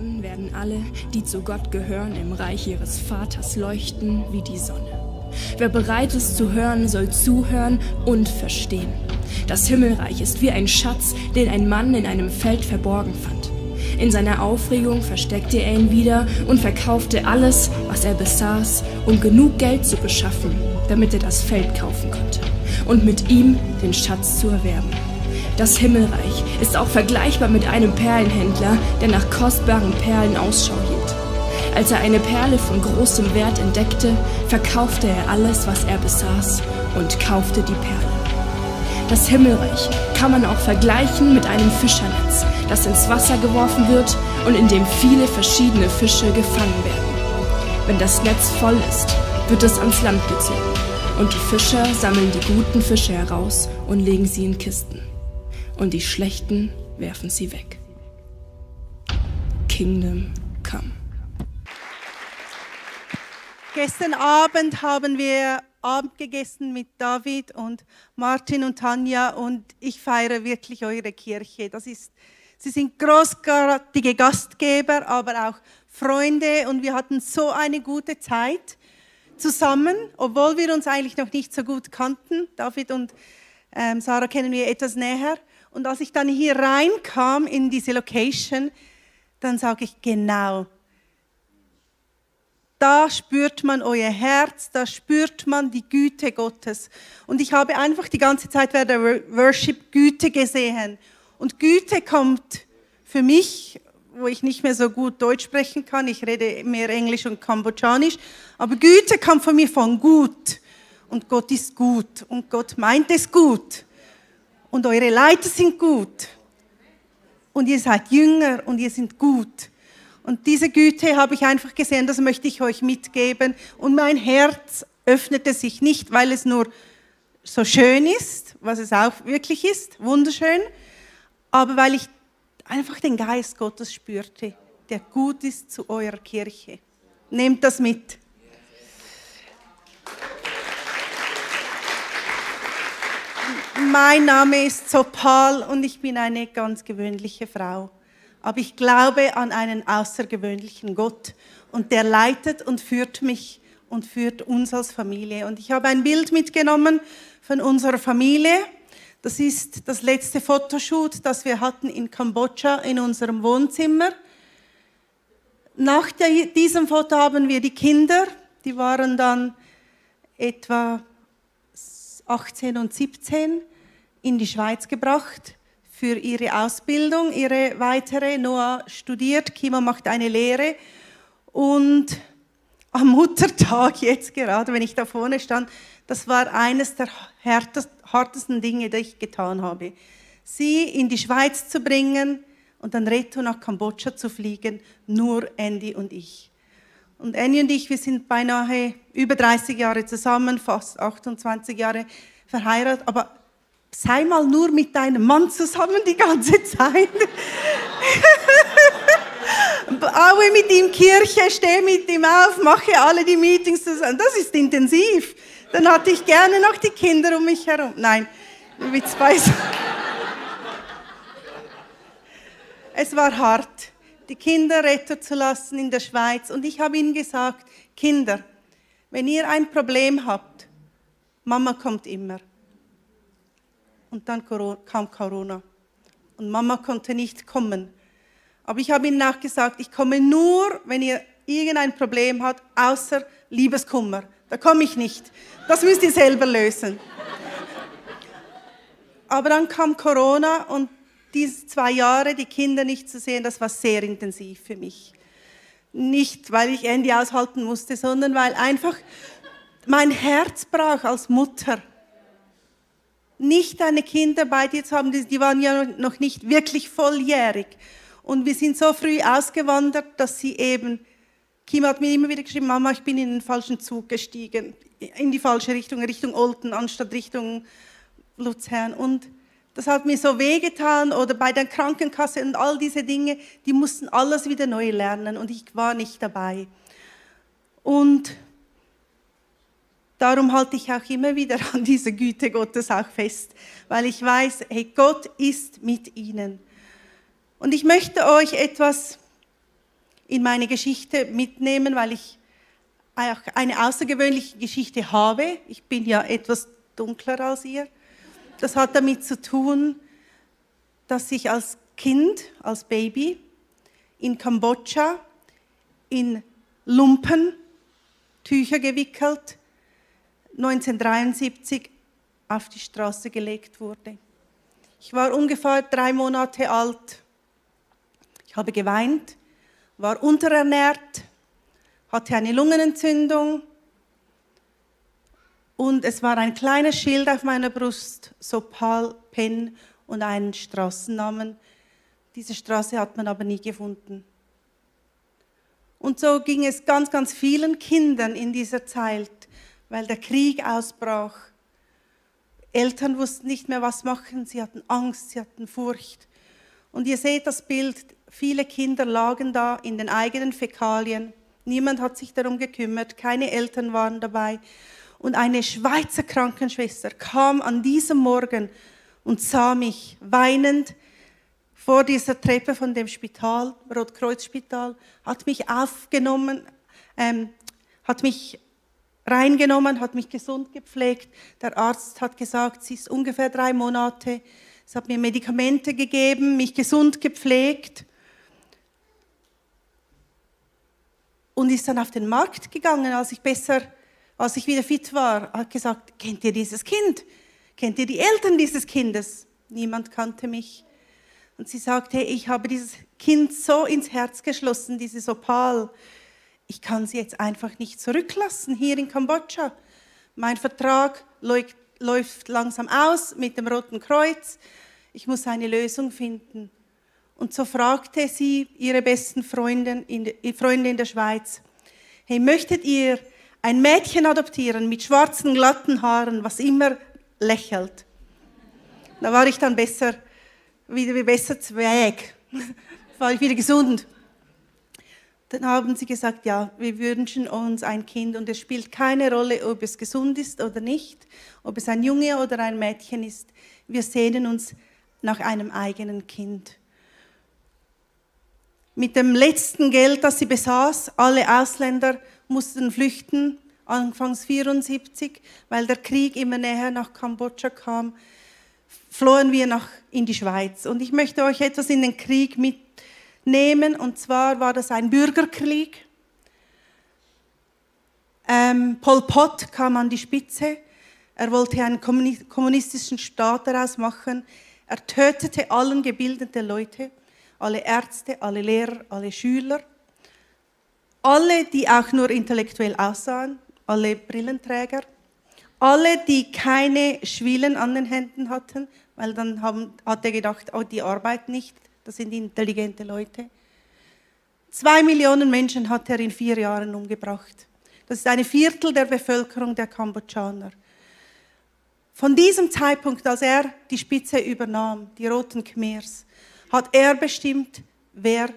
Dann werden alle, die zu Gott gehören, im Reich ihres Vaters leuchten wie die Sonne. Wer bereit ist zu hören, soll zuhören und verstehen. Das Himmelreich ist wie ein Schatz, den ein Mann in einem Feld verborgen fand. In seiner Aufregung versteckte er ihn wieder und verkaufte alles, was er besaß, um genug Geld zu beschaffen, damit er das Feld kaufen konnte und mit ihm den Schatz zu erwerben. Das Himmelreich ist auch vergleichbar mit einem Perlenhändler, der nach kostbaren Perlen Ausschau hielt. Als er eine Perle von großem Wert entdeckte, verkaufte er alles, was er besaß und kaufte die Perle. Das Himmelreich kann man auch vergleichen mit einem Fischernetz, das ins Wasser geworfen wird und in dem viele verschiedene Fische gefangen werden. Wenn das Netz voll ist, wird es ans Land gezogen und die Fischer sammeln die guten Fische heraus und legen sie in Kisten. Und die schlechten werfen sie weg. Kingdom Come. Gestern Abend haben wir Abend gegessen mit David und Martin und Tanja und ich feiere wirklich eure Kirche. Das ist, sie sind großartige Gastgeber, aber auch Freunde und wir hatten so eine gute Zeit zusammen, obwohl wir uns eigentlich noch nicht so gut kannten. David und ähm, Sarah kennen wir etwas näher. Und als ich dann hier reinkam in diese Location, dann sage ich genau, da spürt man euer Herz, da spürt man die Güte Gottes. Und ich habe einfach die ganze Zeit während der Worship Güte gesehen. Und Güte kommt für mich, wo ich nicht mehr so gut Deutsch sprechen kann, ich rede mehr Englisch und Kambodschanisch, aber Güte kommt von mir von gut. Und Gott ist gut und Gott meint es gut. Und eure Leiter sind gut. Und ihr seid Jünger und ihr seid gut. Und diese Güte habe ich einfach gesehen, das möchte ich euch mitgeben. Und mein Herz öffnete sich nicht, weil es nur so schön ist, was es auch wirklich ist, wunderschön, aber weil ich einfach den Geist Gottes spürte, der gut ist zu eurer Kirche. Nehmt das mit. Mein Name ist Sopal und ich bin eine ganz gewöhnliche Frau aber ich glaube an einen außergewöhnlichen Gott und der leitet und führt mich und führt uns als Familie. Und ich habe ein Bild mitgenommen von unserer Familie. Das ist das letzte Fotoshoot, das wir hatten in Kambodscha in unserem Wohnzimmer. Nach diesem Foto haben wir die Kinder, die waren dann etwa 18 und 17, in die Schweiz gebracht für ihre Ausbildung, ihre weitere. Noah studiert, Kima macht eine Lehre und am Muttertag jetzt gerade, wenn ich da vorne stand, das war eines der härtesten Dinge, die ich getan habe. Sie in die Schweiz zu bringen und dann retto nach Kambodscha zu fliegen, nur Andy und ich. Und Andy und ich, wir sind beinahe über 30 Jahre zusammen, fast 28 Jahre verheiratet, aber sei mal nur mit deinem Mann zusammen die ganze Zeit. Baue mit ihm Kirche, stehe mit ihm auf, mache alle die Meetings zusammen. Das ist intensiv. Dann hatte ich gerne noch die Kinder um mich herum. Nein, Witz beiseite. Es war hart, die Kinder retten zu lassen in der Schweiz. Und ich habe ihnen gesagt, Kinder, wenn ihr ein Problem habt, Mama kommt immer. Und dann kam Corona. Und Mama konnte nicht kommen. Aber ich habe ihnen auch gesagt, ich komme nur, wenn ihr irgendein Problem habt, außer Liebeskummer. Da komme ich nicht. Das müsst ihr selber lösen. Aber dann kam Corona und diese zwei Jahre, die Kinder nicht zu sehen, das war sehr intensiv für mich. Nicht, weil ich Andy aushalten musste, sondern weil einfach mein Herz brach als Mutter nicht deine Kinder bei dir zu haben, die waren ja noch nicht wirklich volljährig. Und wir sind so früh ausgewandert, dass sie eben, Kim hat mir immer wieder geschrieben, Mama, ich bin in den falschen Zug gestiegen, in die falsche Richtung, Richtung Olten, anstatt Richtung Luzern. Und das hat mir so wehgetan oder bei der Krankenkasse und all diese Dinge, die mussten alles wieder neu lernen und ich war nicht dabei. Und Darum halte ich auch immer wieder an dieser Güte Gottes auch fest, weil ich weiß, hey, Gott ist mit ihnen. Und ich möchte euch etwas in meine Geschichte mitnehmen, weil ich auch eine außergewöhnliche Geschichte habe. Ich bin ja etwas dunkler als ihr. Das hat damit zu tun, dass ich als Kind, als Baby in Kambodscha in Lumpen, Tücher gewickelt, 1973 auf die Straße gelegt wurde. Ich war ungefähr drei Monate alt. Ich habe geweint, war unterernährt, hatte eine Lungenentzündung und es war ein kleines Schild auf meiner Brust, Sopal Pen und einen Straßennamen. Diese Straße hat man aber nie gefunden. Und so ging es ganz, ganz vielen Kindern in dieser Zeit, weil der Krieg ausbrach. Eltern wussten nicht mehr, was machen. Sie hatten Angst, sie hatten Furcht. Und ihr seht das Bild, viele Kinder lagen da in den eigenen Fäkalien. Niemand hat sich darum gekümmert, keine Eltern waren dabei. Und eine Schweizer Krankenschwester kam an diesem Morgen und sah mich weinend vor dieser Treppe von dem Spital, Rotkreuzspital, hat mich aufgenommen, ähm, hat mich reingenommen, hat mich gesund gepflegt. Der Arzt hat gesagt, sie ist ungefähr drei Monate. Es hat mir Medikamente gegeben, mich gesund gepflegt. Und ist dann auf den Markt gegangen, als ich besser, als ich wieder fit war, hat gesagt, kennt ihr dieses Kind? Kennt ihr die Eltern dieses Kindes? Niemand kannte mich. Und sie sagte, hey, ich habe dieses Kind so ins Herz geschlossen, dieses Opal ich kann sie jetzt einfach nicht zurücklassen hier in Kambodscha. Mein Vertrag läuft langsam aus mit dem Roten Kreuz. Ich muss eine Lösung finden. Und so fragte sie ihre besten Freunde in der Schweiz, hey, möchtet ihr ein Mädchen adoptieren mit schwarzen, glatten Haaren, was immer lächelt? Da war ich dann besser, wieder besser zweig. war ich wieder gesund. Dann haben sie gesagt, ja, wir wünschen uns ein Kind und es spielt keine Rolle, ob es gesund ist oder nicht, ob es ein Junge oder ein Mädchen ist. Wir sehnen uns nach einem eigenen Kind. Mit dem letzten Geld, das sie besaß, alle Ausländer mussten flüchten, anfangs 74, weil der Krieg immer näher nach Kambodscha kam, flohen wir nach, in die Schweiz. Und ich möchte euch etwas in den Krieg mit nehmen. Und zwar war das ein Bürgerkrieg. Ähm, Pol Pot kam an die Spitze. Er wollte einen kommunistischen Staat daraus machen. Er tötete allen gebildeten Leute, alle Ärzte, alle Lehrer, alle Schüler, alle, die auch nur intellektuell aussahen, alle Brillenträger, alle, die keine Schwielen an den Händen hatten, weil dann haben, hat er gedacht, oh, die Arbeit nicht, das sind intelligente Leute. Zwei Millionen Menschen hat er in vier Jahren umgebracht. Das ist ein Viertel der Bevölkerung der Kambodschaner. Von diesem Zeitpunkt, als er die Spitze übernahm, die Roten Khmers, hat er bestimmt, wer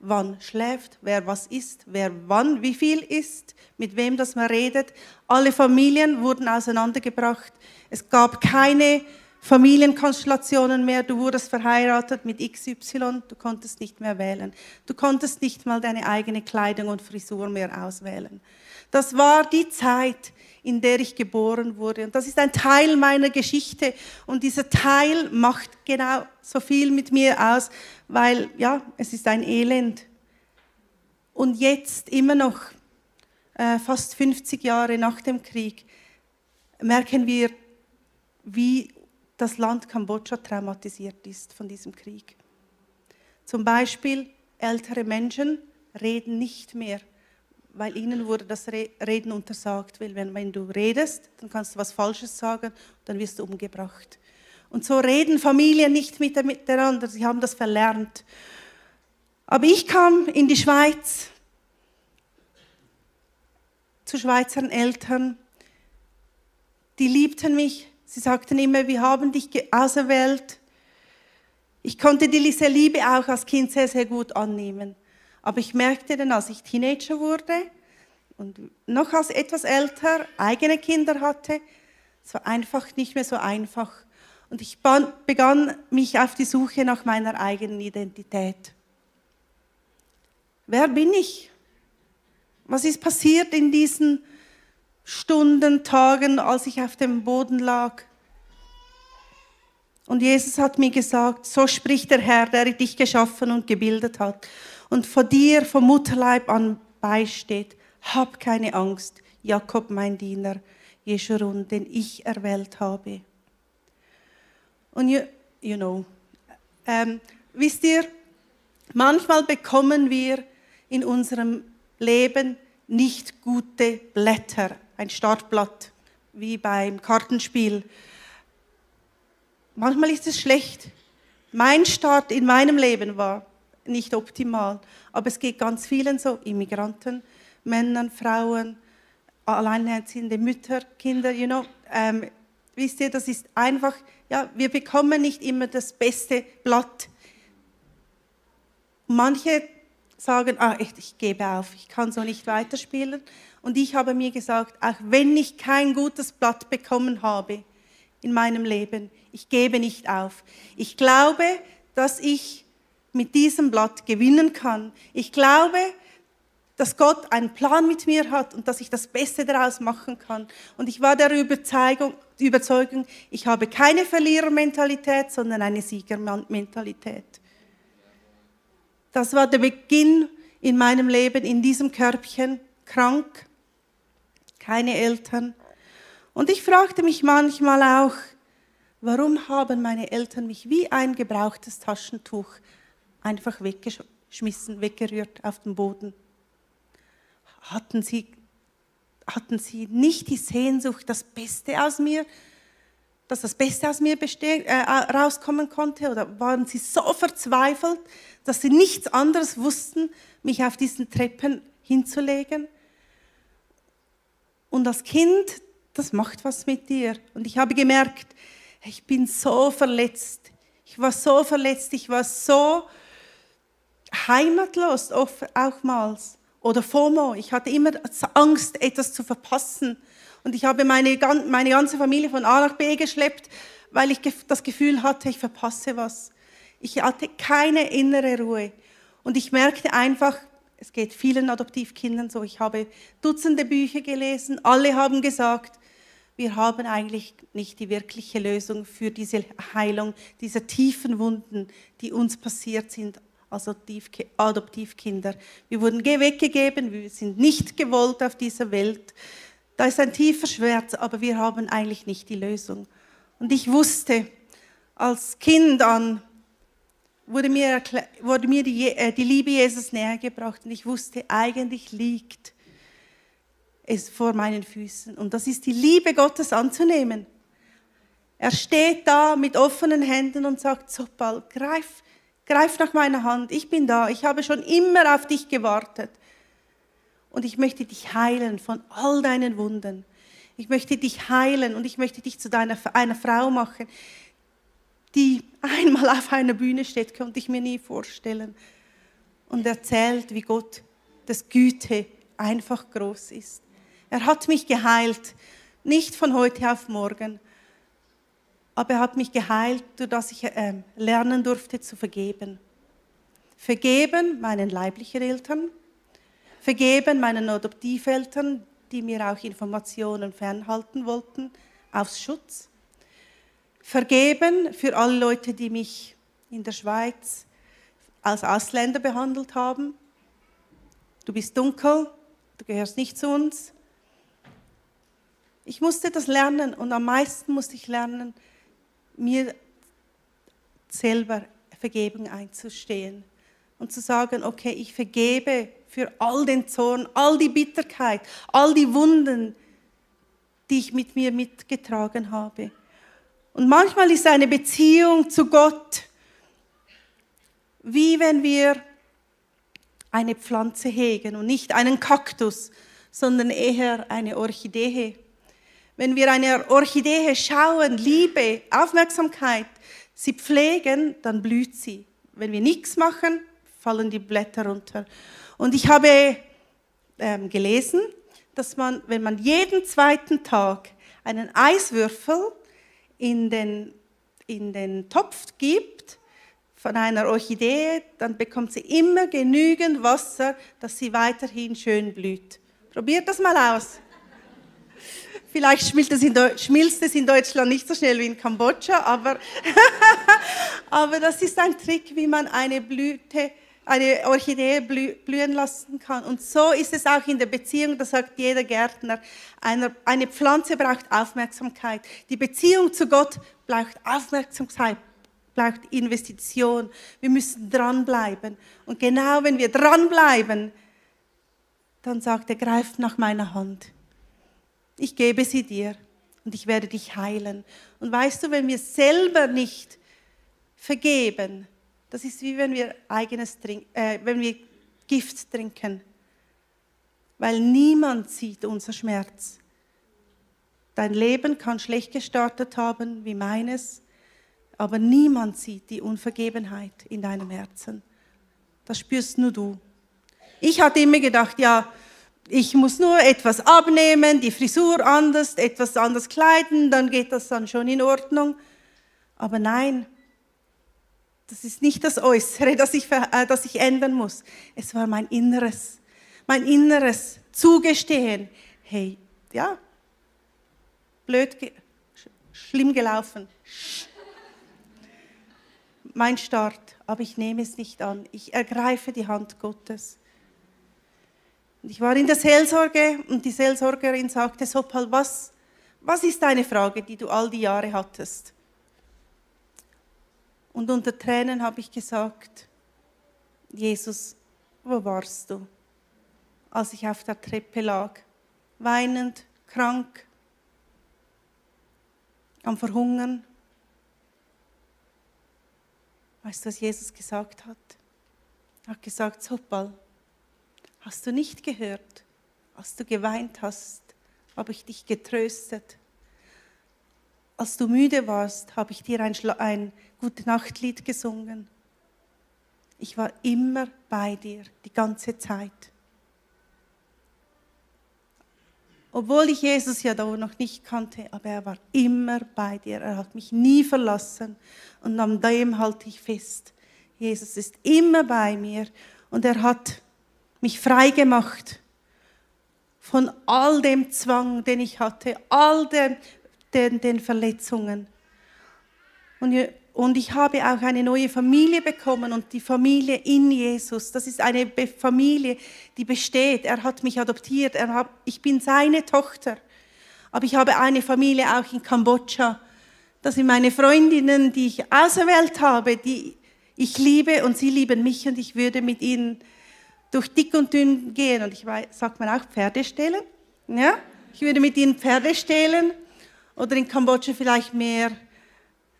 wann schläft, wer was isst, wer wann wie viel isst, mit wem das man redet. Alle Familien wurden auseinandergebracht. Es gab keine Familienkonstellationen mehr, du wurdest verheiratet mit XY, du konntest nicht mehr wählen. Du konntest nicht mal deine eigene Kleidung und Frisur mehr auswählen. Das war die Zeit, in der ich geboren wurde. Und das ist ein Teil meiner Geschichte. Und dieser Teil macht genau so viel mit mir aus, weil, ja, es ist ein Elend. Und jetzt immer noch, äh, fast 50 Jahre nach dem Krieg, merken wir, wie das Land Kambodscha traumatisiert ist von diesem Krieg. Zum Beispiel ältere Menschen reden nicht mehr, weil ihnen wurde das Reden untersagt, weil wenn, wenn du redest, dann kannst du was Falsches sagen, dann wirst du umgebracht. Und so reden Familien nicht miteinander, sie haben das verlernt. Aber ich kam in die Schweiz zu Schweizer Eltern, die liebten mich, Sie sagten immer, wir haben dich auserwählt. Ich konnte diese Liebe auch als Kind sehr, sehr gut annehmen. Aber ich merkte dann, als ich Teenager wurde und noch als etwas älter eigene Kinder hatte, es war einfach nicht mehr so einfach. Und ich begann mich auf die Suche nach meiner eigenen Identität. wer bin ich? Was ist passiert in diesen Stunden, Tagen, als ich auf dem Boden lag? Und Jesus hat mir gesagt, so spricht der Herr, der dich geschaffen und gebildet hat und vor dir vom Mutterleib an beisteht. Hab keine Angst, Jakob, mein Diener, Jeschurun, den ich erwählt habe. Und you, you know, ähm, wisst ihr, manchmal bekommen wir in unserem Leben nicht gute Blätter, ein Startblatt, wie beim Kartenspiel Manchmal ist es schlecht. Mein Start in meinem Leben war nicht optimal, aber es geht ganz vielen so, Immigranten, Männern, Frauen, alleinerziehende Mütter, Kinder, you know. Ähm, wisst ihr, das ist einfach, ja, wir bekommen nicht immer das beste Blatt. Manche sagen, ah, ich, ich gebe auf, ich kann so nicht weiterspielen. Und ich habe mir gesagt, auch wenn ich kein gutes Blatt bekommen habe in meinem Leben, ich gebe nicht auf. Ich glaube, dass ich mit diesem Blatt gewinnen kann. Ich glaube, dass Gott einen Plan mit mir hat und dass ich das Beste daraus machen kann. Und ich war der Überzeugung ich habe keine Verlierermentalität, sondern eine Siegermentalität. Das war der Beginn in meinem Leben, in diesem Körbchen, krank, keine Eltern. Und ich fragte mich manchmal auch, Warum haben meine Eltern mich wie ein gebrauchtes Taschentuch einfach weggeschmissen, weggerührt auf den Boden? Hatten sie, hatten sie nicht die Sehnsucht, das Beste aus mir, dass das Beste aus mir bestehen, äh, rauskommen konnte? Oder waren sie so verzweifelt, dass sie nichts anderes wussten, mich auf diesen Treppen hinzulegen? Und als Kind, das macht was mit dir. Und ich habe gemerkt, ich bin so verletzt. Ich war so verletzt, ich war so heimatlos oftmals. Oder FOMO, ich hatte immer Angst, etwas zu verpassen. Und ich habe meine, meine ganze Familie von A nach B geschleppt, weil ich das Gefühl hatte, ich verpasse was. Ich hatte keine innere Ruhe. Und ich merkte einfach, es geht vielen Adoptivkindern so, ich habe Dutzende Bücher gelesen, alle haben gesagt, wir haben eigentlich nicht die wirkliche Lösung für diese Heilung dieser tiefen Wunden, die uns passiert sind als Adoptivkinder. Wir wurden weggegeben, wir sind nicht gewollt auf dieser Welt. Da ist ein tiefer Schmerz, aber wir haben eigentlich nicht die Lösung. Und ich wusste, als Kind an, wurde mir, wurde mir die, äh, die Liebe Jesus nähergebracht und ich wusste, eigentlich liegt ist vor meinen Füßen. Und das ist die Liebe Gottes anzunehmen. Er steht da mit offenen Händen und sagt, Zopal, greif, greif nach meiner Hand. Ich bin da. Ich habe schon immer auf dich gewartet. Und ich möchte dich heilen von all deinen Wunden. Ich möchte dich heilen und ich möchte dich zu deiner, einer Frau machen, die einmal auf einer Bühne steht, konnte ich mir nie vorstellen. Und erzählt, wie Gott das Güte einfach groß ist. Er hat mich geheilt, nicht von heute auf morgen, aber er hat mich geheilt, dadurch ich äh, lernen durfte zu vergeben. Vergeben meinen leiblichen Eltern, vergeben meinen Adoptiveltern, die mir auch Informationen fernhalten wollten, aus Schutz. Vergeben für alle Leute, die mich in der Schweiz als Ausländer behandelt haben. Du bist dunkel, du gehörst nicht zu uns. Ich musste das lernen und am meisten musste ich lernen, mir selber Vergebung einzustehen und zu sagen, okay, ich vergebe für all den Zorn, all die Bitterkeit, all die Wunden, die ich mit mir mitgetragen habe. Und manchmal ist eine Beziehung zu Gott wie wenn wir eine Pflanze hegen und nicht einen Kaktus, sondern eher eine Orchidee. Wenn wir eine Orchidee schauen, Liebe, Aufmerksamkeit, sie pflegen, dann blüht sie. Wenn wir nichts machen, fallen die Blätter runter. Und ich habe ähm, gelesen, dass man, wenn man jeden zweiten Tag einen Eiswürfel in den, in den Topf gibt, von einer Orchidee, dann bekommt sie immer genügend Wasser, dass sie weiterhin schön blüht. Probiert das mal aus. Vielleicht schmilzt es, in schmilzt es in Deutschland nicht so schnell wie in Kambodscha, aber, aber das ist ein Trick, wie man eine Blüte, eine Orchidee blühen lassen kann. Und so ist es auch in der Beziehung, das sagt jeder Gärtner. Eine, Pflanze braucht Aufmerksamkeit. Die Beziehung zu Gott braucht Aufmerksamkeit, braucht Investition. Wir müssen dranbleiben. Und genau wenn wir dranbleiben, dann sagt er, greift nach meiner Hand. Ich gebe sie dir und ich werde dich heilen. Und weißt du, wenn wir selber nicht vergeben, das ist wie wenn wir eigenes trink, äh, wenn wir Gift trinken, weil niemand sieht unser Schmerz. Dein Leben kann schlecht gestartet haben wie meines, aber niemand sieht die Unvergebenheit in deinem Herzen. Das spürst nur du. Ich hatte immer gedacht, ja, ich muss nur etwas abnehmen, die Frisur anders, etwas anders kleiden, dann geht das dann schon in Ordnung. Aber nein, das ist nicht das Äußere, das ich, äh, das ich ändern muss. Es war mein Inneres, mein Inneres Zugestehen. Hey, ja, blöd, ge schlimm gelaufen. Mein Start, aber ich nehme es nicht an. Ich ergreife die Hand Gottes. Ich war in der Seelsorge und die Seelsorgerin sagte, Sopal, was, was ist deine Frage, die du all die Jahre hattest? Und unter Tränen habe ich gesagt, Jesus, wo warst du, als ich auf der Treppe lag, weinend, krank, am Verhungern? Weißt du, was Jesus gesagt hat? Er hat gesagt, Sopal, Hast du nicht gehört? Als du geweint hast, habe ich dich getröstet. Als du müde warst, habe ich dir ein, ein Gute Nachtlied gesungen. Ich war immer bei dir, die ganze Zeit. Obwohl ich Jesus ja da noch nicht kannte, aber er war immer bei dir. Er hat mich nie verlassen und an dem halte ich fest. Jesus ist immer bei mir und er hat mich frei gemacht von all dem Zwang, den ich hatte, all den, den, den Verletzungen. Und, und ich habe auch eine neue Familie bekommen und die Familie in Jesus. Das ist eine Familie, die besteht. Er hat mich adoptiert. Er hat, ich bin seine Tochter. Aber ich habe eine Familie auch in Kambodscha. Das sind meine Freundinnen, die ich auserwählt habe, die ich liebe und sie lieben mich und ich würde mit ihnen durch dick und dünn gehen. Und ich weiß, sagt man auch Pferde stehlen? Ja? Ich würde mit ihnen Pferde stehlen oder in Kambodscha vielleicht mehr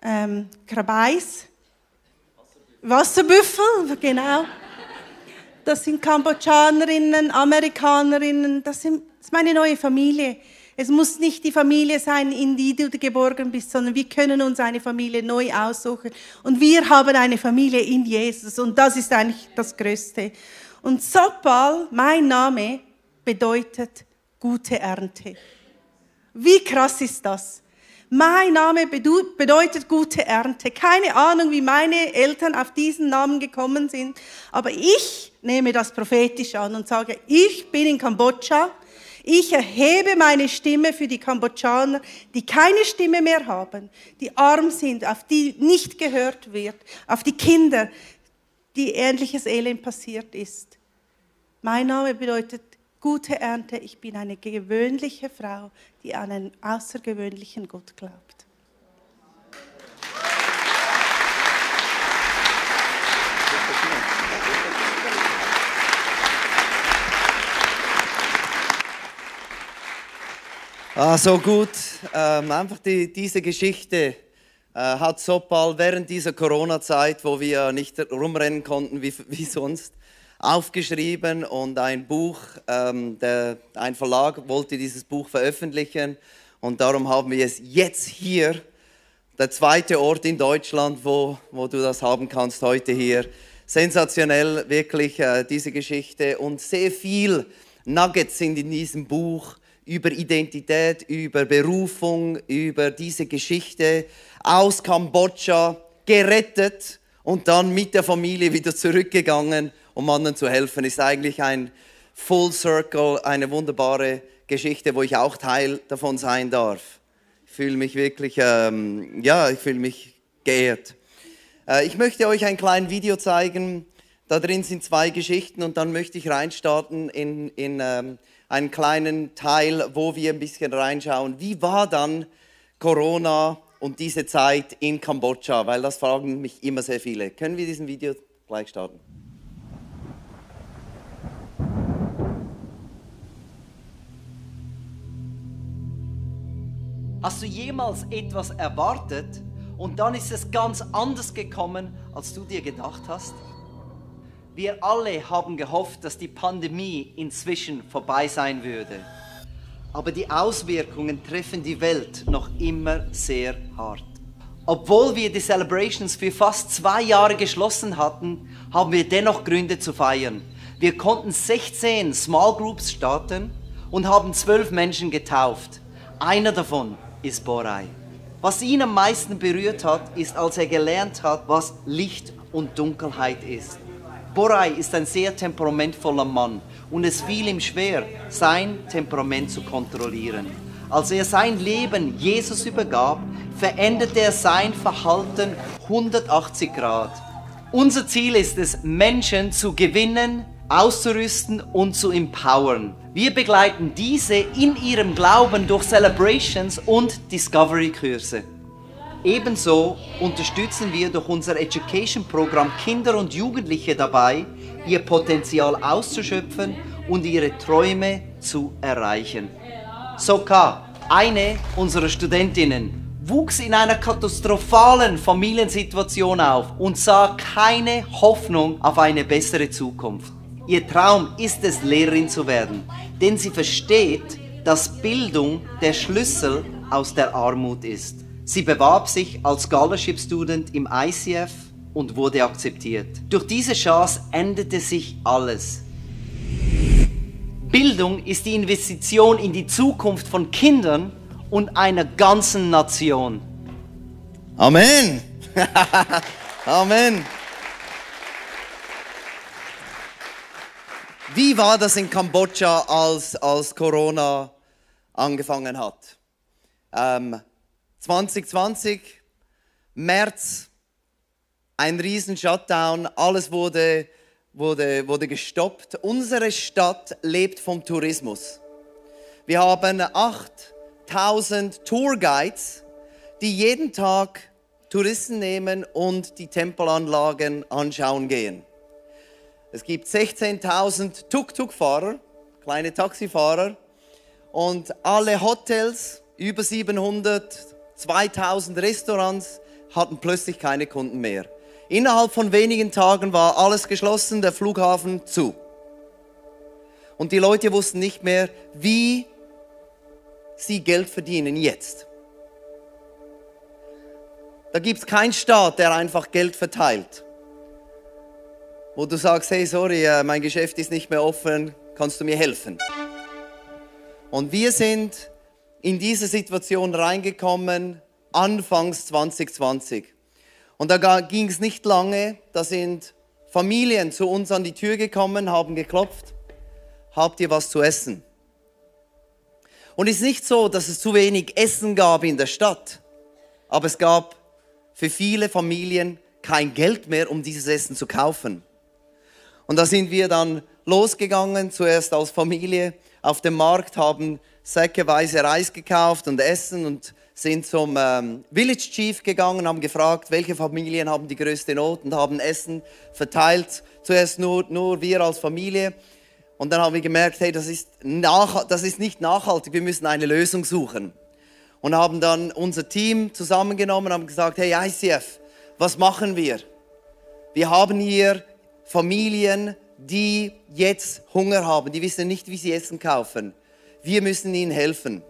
ähm, Krabais. Wasserbüffel, genau. Das sind Kambodschanerinnen, Amerikanerinnen, das, sind, das ist meine neue Familie. Es muss nicht die Familie sein, in die du geborgen bist, sondern wir können uns eine Familie neu aussuchen. Und wir haben eine Familie in Jesus und das ist eigentlich das Größte. Und Sopal, mein Name, bedeutet gute Ernte. Wie krass ist das? Mein Name bedeutet gute Ernte. Keine Ahnung, wie meine Eltern auf diesen Namen gekommen sind, aber ich nehme das prophetisch an und sage, ich bin in Kambodscha. Ich erhebe meine Stimme für die Kambodschaner, die keine Stimme mehr haben, die arm sind, auf die nicht gehört wird, auf die Kinder, die ähnliches Elend passiert ist. Mein Name bedeutet gute Ernte. Ich bin eine gewöhnliche Frau, die an einen außergewöhnlichen Gott glaubt. Ah, so gut. Ähm, einfach die, diese Geschichte äh, hat Sopal während dieser Corona-Zeit, wo wir nicht rumrennen konnten wie, wie sonst, aufgeschrieben und ein Buch, ähm, der, ein Verlag wollte dieses Buch veröffentlichen und darum haben wir es jetzt hier, der zweite Ort in Deutschland, wo, wo du das haben kannst, heute hier. Sensationell, wirklich äh, diese Geschichte und sehr viel Nuggets sind in diesem Buch über Identität, über Berufung, über diese Geschichte aus Kambodscha gerettet und dann mit der Familie wieder zurückgegangen, um anderen zu helfen. Ist eigentlich ein Full Circle, eine wunderbare Geschichte, wo ich auch Teil davon sein darf. Ich fühle mich wirklich, ähm, ja, ich fühle mich geehrt. Äh, ich möchte euch ein kleines Video zeigen. Da drin sind zwei Geschichten und dann möchte ich reinstarten in, in ähm, einen kleinen Teil, wo wir ein bisschen reinschauen. Wie war dann Corona und diese Zeit in Kambodscha? Weil das fragen mich immer sehr viele. Können wir diesen Video gleich starten? Hast du jemals etwas erwartet und dann ist es ganz anders gekommen, als du dir gedacht hast? Wir alle haben gehofft, dass die Pandemie inzwischen vorbei sein würde. Aber die Auswirkungen treffen die Welt noch immer sehr hart. Obwohl wir die Celebrations für fast zwei Jahre geschlossen hatten, haben wir dennoch Gründe zu feiern. Wir konnten 16 Small Groups starten und haben zwölf Menschen getauft. Einer davon ist Borai. Was ihn am meisten berührt hat, ist, als er gelernt hat, was Licht und Dunkelheit ist. Borai ist ein sehr temperamentvoller Mann und es fiel ihm schwer, sein Temperament zu kontrollieren. Als er sein Leben Jesus übergab, veränderte er sein Verhalten 180 Grad. Unser Ziel ist es, Menschen zu gewinnen, auszurüsten und zu empowern. Wir begleiten diese in ihrem Glauben durch Celebrations und Discovery-Kurse. Ebenso unterstützen wir durch unser Education-Programm Kinder und Jugendliche dabei, ihr Potenzial auszuschöpfen und ihre Träume zu erreichen. Soka, eine unserer Studentinnen, wuchs in einer katastrophalen Familiensituation auf und sah keine Hoffnung auf eine bessere Zukunft. Ihr Traum ist es, Lehrerin zu werden, denn sie versteht, dass Bildung der Schlüssel aus der Armut ist. Sie bewarb sich als Scholarship Student im ICF und wurde akzeptiert. Durch diese Chance änderte sich alles. Bildung ist die Investition in die Zukunft von Kindern und einer ganzen Nation. Amen. Amen. Wie war das in Kambodscha, als, als Corona angefangen hat? Ähm, 2020, März, ein riesen Shutdown, alles wurde, wurde, wurde gestoppt. Unsere Stadt lebt vom Tourismus. Wir haben 8000 Tourguides, die jeden Tag Touristen nehmen und die Tempelanlagen anschauen gehen. Es gibt 16.000 Tuk-Tuk-Fahrer, kleine Taxifahrer und alle Hotels, über 700, 2000 Restaurants hatten plötzlich keine Kunden mehr. Innerhalb von wenigen Tagen war alles geschlossen, der Flughafen zu. Und die Leute wussten nicht mehr, wie sie Geld verdienen jetzt. Da gibt es keinen Staat, der einfach Geld verteilt wo du sagst, hey, sorry, äh, mein Geschäft ist nicht mehr offen, kannst du mir helfen? Und wir sind in diese Situation reingekommen anfangs 2020. Und da ging es nicht lange, da sind Familien zu uns an die Tür gekommen, haben geklopft, habt ihr was zu essen? Und es ist nicht so, dass es zu wenig Essen gab in der Stadt, aber es gab für viele Familien kein Geld mehr, um dieses Essen zu kaufen. Und da sind wir dann losgegangen, zuerst als Familie auf dem Markt, haben säckeweise Reis gekauft und Essen und sind zum ähm, Village Chief gegangen, haben gefragt, welche Familien haben die größte Not und haben Essen verteilt. Zuerst nur, nur wir als Familie. Und dann haben wir gemerkt, hey, das ist, nach, das ist nicht nachhaltig, wir müssen eine Lösung suchen. Und haben dann unser Team zusammengenommen und haben gesagt, hey ICF, was machen wir? Wir haben hier Familien, die jetzt Hunger haben, die wissen nicht, wie sie Essen kaufen. Wir müssen ihnen helfen.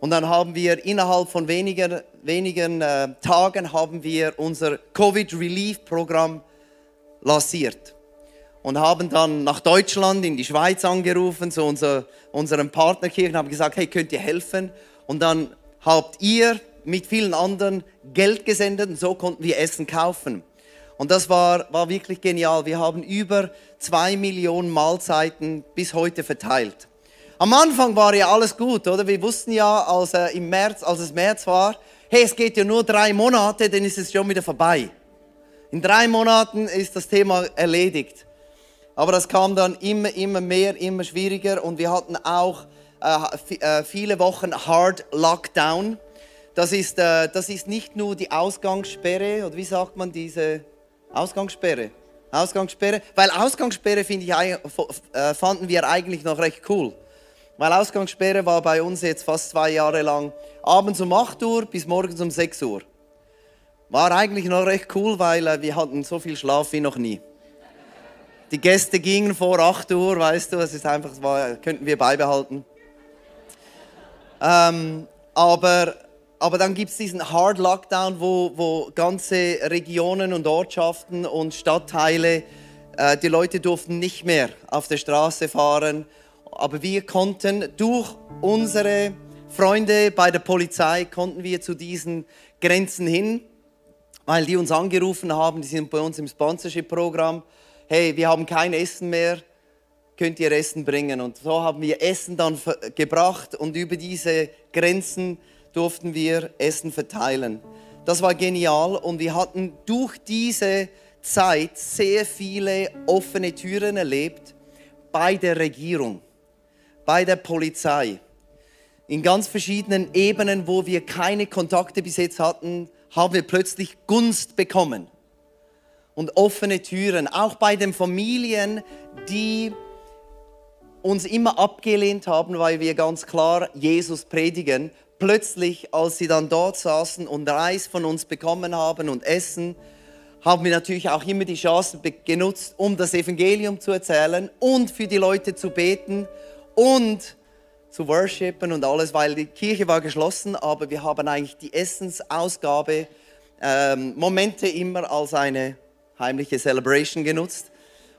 Und dann haben wir innerhalb von weniger, wenigen äh, Tagen haben wir unser Covid Relief Programm lanciert und haben dann nach Deutschland, in die Schweiz angerufen, zu unser, unserem Partnerkirchen, haben gesagt, hey, könnt ihr helfen? Und dann habt ihr mit vielen anderen Geld gesendet und so konnten wir Essen kaufen. Und das war, war wirklich genial. Wir haben über zwei Millionen Mahlzeiten bis heute verteilt. Am Anfang war ja alles gut, oder? Wir wussten ja, als, äh, im März, als es März war, hey, es geht ja nur drei Monate, dann ist es schon wieder vorbei. In drei Monaten ist das Thema erledigt. Aber das kam dann immer, immer mehr, immer schwieriger und wir hatten auch äh, äh viele Wochen Hard Lockdown. Das ist, äh, das ist nicht nur die Ausgangssperre, oder wie sagt man diese Ausgangssperre? Ausgangssperre, weil Ausgangssperre ich, äh, fanden wir eigentlich noch recht cool. Weil Ausgangssperre war bei uns jetzt fast zwei Jahre lang abends um 8 Uhr bis morgens um 6 Uhr. War eigentlich noch recht cool, weil äh, wir hatten so viel Schlaf wie noch nie. Die Gäste gingen vor 8 Uhr, weißt du, es ist einfach, das könnten wir beibehalten. Ähm, aber, aber dann gibt es diesen Hard Lockdown, wo, wo ganze Regionen und Ortschaften und Stadtteile, äh, die Leute durften nicht mehr auf der Straße fahren aber wir konnten durch unsere Freunde bei der Polizei, konnten wir zu diesen Grenzen hin, weil die uns angerufen haben, die sind bei uns im Sponsorship-Programm, hey, wir haben kein Essen mehr, könnt ihr Essen bringen? Und so haben wir Essen dann gebracht und über diese Grenzen durften wir Essen verteilen. Das war genial und wir hatten durch diese Zeit sehr viele offene Türen erlebt bei der Regierung bei der Polizei. In ganz verschiedenen Ebenen, wo wir keine Kontakte bis jetzt hatten, haben wir plötzlich Gunst bekommen. Und offene Türen, auch bei den Familien, die uns immer abgelehnt haben, weil wir ganz klar Jesus predigen. Plötzlich, als sie dann dort saßen und Reis von uns bekommen haben und Essen, haben wir natürlich auch immer die Chance genutzt, um das Evangelium zu erzählen und für die Leute zu beten und zu worshipen und alles, weil die Kirche war geschlossen, aber wir haben eigentlich die Essensausgabe ähm, Momente immer als eine heimliche Celebration genutzt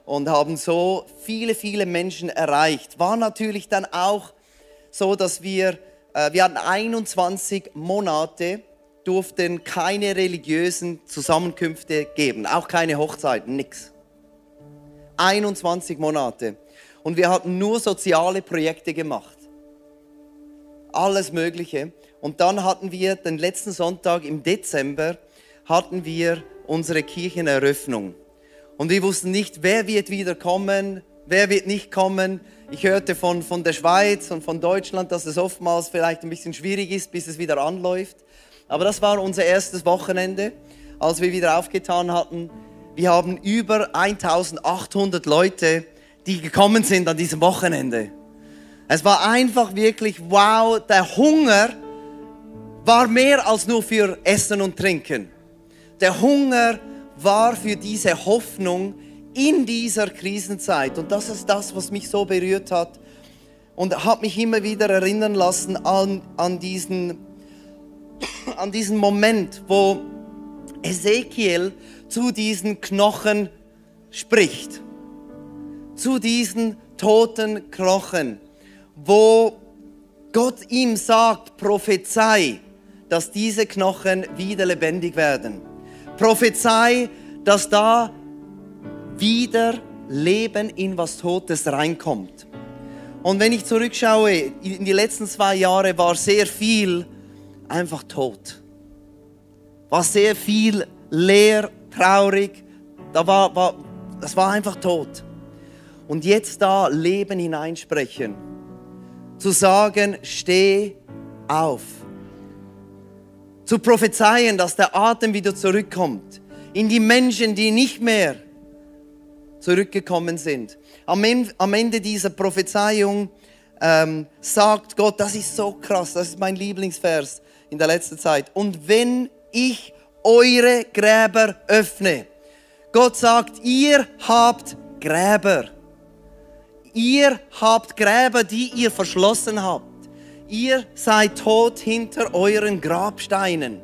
und haben so viele, viele Menschen erreicht. War natürlich dann auch so, dass wir, äh, wir hatten 21 Monate, durften keine religiösen Zusammenkünfte geben, auch keine Hochzeiten, nichts. 21 Monate und wir hatten nur soziale Projekte gemacht. Alles Mögliche. Und dann hatten wir den letzten Sonntag im Dezember hatten wir unsere Kircheneröffnung. Und wir wussten nicht, wer wird wieder kommen, wer wird nicht kommen. Ich hörte von, von der Schweiz und von Deutschland, dass es oftmals vielleicht ein bisschen schwierig ist, bis es wieder anläuft. Aber das war unser erstes Wochenende, als wir wieder aufgetan hatten. Wir haben über 1800 Leute die gekommen sind an diesem Wochenende. Es war einfach wirklich, wow, der Hunger war mehr als nur für Essen und Trinken. Der Hunger war für diese Hoffnung in dieser Krisenzeit. Und das ist das, was mich so berührt hat und hat mich immer wieder erinnern lassen an, an, diesen, an diesen Moment, wo Ezekiel zu diesen Knochen spricht zu diesen toten Knochen, wo Gott ihm sagt, prophezei, dass diese Knochen wieder lebendig werden. Prophezei, dass da wieder Leben in was Totes reinkommt. Und wenn ich zurückschaue, in die letzten zwei Jahre war sehr viel einfach tot. War sehr viel leer, traurig. Da war, war, das war einfach tot und jetzt da Leben hineinsprechen. Zu sagen, steh auf. Zu prophezeien, dass der Atem wieder zurückkommt. In die Menschen, die nicht mehr zurückgekommen sind. Am Ende dieser Prophezeiung ähm, sagt Gott, das ist so krass, das ist mein Lieblingsvers in der letzten Zeit. Und wenn ich eure Gräber öffne, Gott sagt, ihr habt Gräber. Ihr habt Gräber, die ihr verschlossen habt. Ihr seid tot hinter euren Grabsteinen.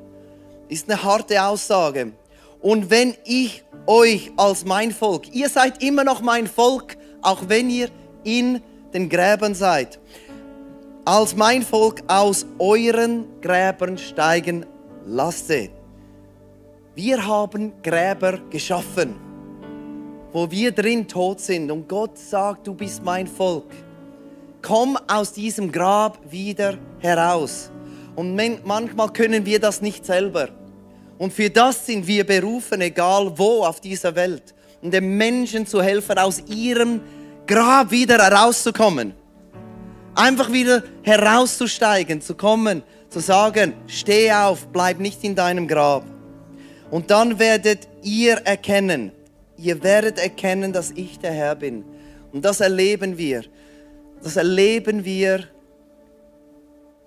Ist eine harte Aussage. Und wenn ich euch als mein Volk, ihr seid immer noch mein Volk, auch wenn ihr in den Gräbern seid, als mein Volk aus euren Gräbern steigen lasse. Wir haben Gräber geschaffen, wo wir drin tot sind. Und Gott sagt, du bist mein Volk. Komm aus diesem Grab wieder heraus. Und manchmal können wir das nicht selber. Und für das sind wir berufen, egal wo auf dieser Welt, um den Menschen zu helfen, aus ihrem Grab wieder herauszukommen. Einfach wieder herauszusteigen, zu kommen, zu sagen, steh auf, bleib nicht in deinem Grab. Und dann werdet ihr erkennen, ihr werdet erkennen, dass ich der Herr bin. Und das erleben wir. Das erleben wir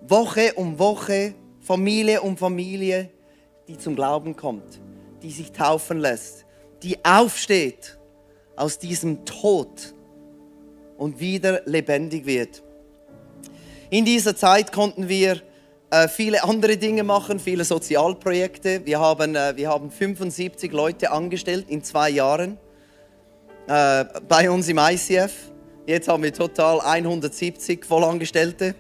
Woche um Woche, Familie um Familie, die zum Glauben kommt, die sich taufen lässt, die aufsteht aus diesem Tod und wieder lebendig wird. In dieser Zeit konnten wir äh, viele andere Dinge machen, viele Sozialprojekte. Wir haben, äh, wir haben 75 Leute angestellt in zwei Jahren äh, bei uns im ICF. Jetzt haben wir total 170 Vollangestellte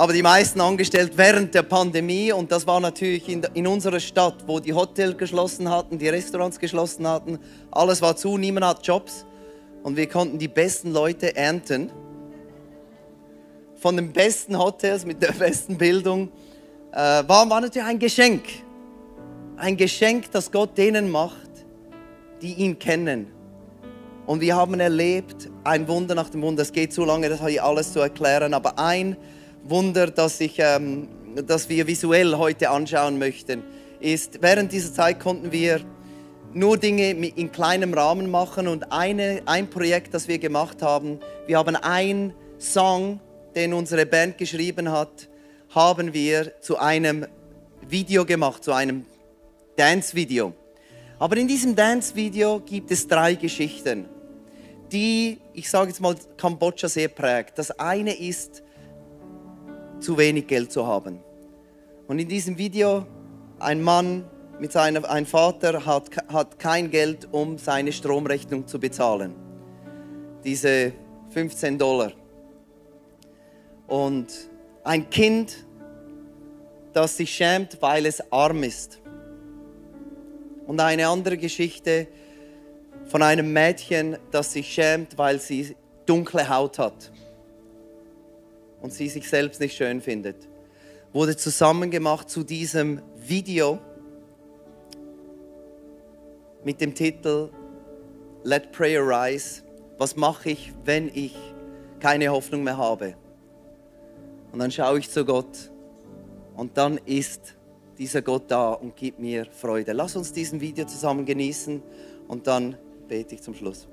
aber die meisten angestellt während der Pandemie und das war natürlich in, in unserer Stadt, wo die Hotels geschlossen hatten, die Restaurants geschlossen hatten, alles war zu, niemand hat Jobs und wir konnten die besten Leute ernten. Von den besten Hotels mit der besten Bildung äh, war, war natürlich ein Geschenk. Ein Geschenk, das Gott denen macht, die ihn kennen. Und wir haben erlebt, ein Wunder nach dem Wunder. Es geht zu lange, das hier alles zu erklären, aber ein Wunder, das, ich, ähm, das wir visuell heute anschauen möchten, ist, während dieser Zeit konnten wir nur Dinge in kleinem Rahmen machen und eine, ein Projekt, das wir gemacht haben, wir haben einen Song, den unsere Band geschrieben hat, haben wir zu einem Video gemacht, zu einem Dance-Video. Aber in diesem Dance-Video gibt es drei Geschichten, die, ich sage jetzt mal, Kambodscha sehr prägt. Das eine ist, zu wenig Geld zu haben. Und in diesem Video, ein Mann mit seinem ein Vater hat, hat kein Geld, um seine Stromrechnung zu bezahlen. Diese 15 Dollar. Und ein Kind, das sich schämt, weil es arm ist. Und eine andere Geschichte von einem Mädchen, das sich schämt, weil sie dunkle Haut hat und sie sich selbst nicht schön findet, wurde zusammengemacht zu diesem Video mit dem Titel Let Prayer Rise. Was mache ich, wenn ich keine Hoffnung mehr habe? Und dann schaue ich zu Gott und dann ist dieser Gott da und gibt mir Freude. Lass uns diesen Video zusammen genießen und dann bete ich zum Schluss.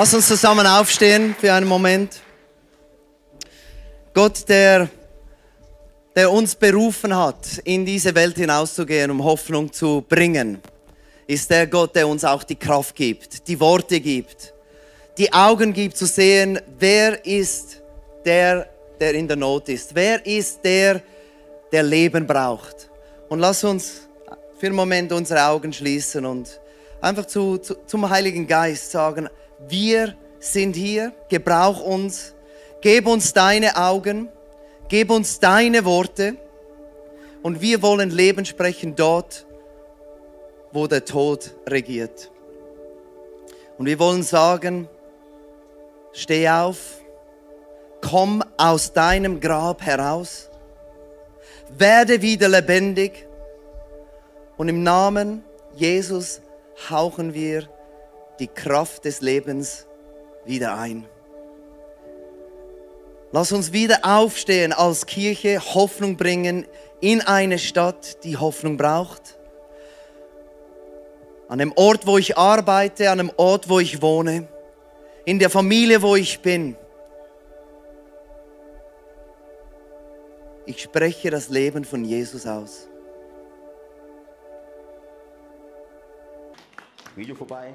Lass uns zusammen aufstehen für einen Moment. Gott, der, der uns berufen hat, in diese Welt hinauszugehen, um Hoffnung zu bringen, ist der Gott, der uns auch die Kraft gibt, die Worte gibt, die Augen gibt zu sehen, wer ist der, der in der Not ist, wer ist der, der Leben braucht. Und lass uns für einen Moment unsere Augen schließen und einfach zu, zu, zum Heiligen Geist sagen, wir sind hier, gebrauch uns, gib uns deine Augen, gib uns deine Worte. Und wir wollen Leben sprechen dort, wo der Tod regiert. Und wir wollen sagen, steh auf, komm aus deinem Grab heraus, werde wieder lebendig. Und im Namen Jesus hauchen wir die Kraft des Lebens wieder ein. Lass uns wieder aufstehen als Kirche, Hoffnung bringen in eine Stadt, die Hoffnung braucht. An dem Ort, wo ich arbeite, an dem Ort, wo ich wohne, in der Familie, wo ich bin. Ich spreche das Leben von Jesus aus. Video vorbei.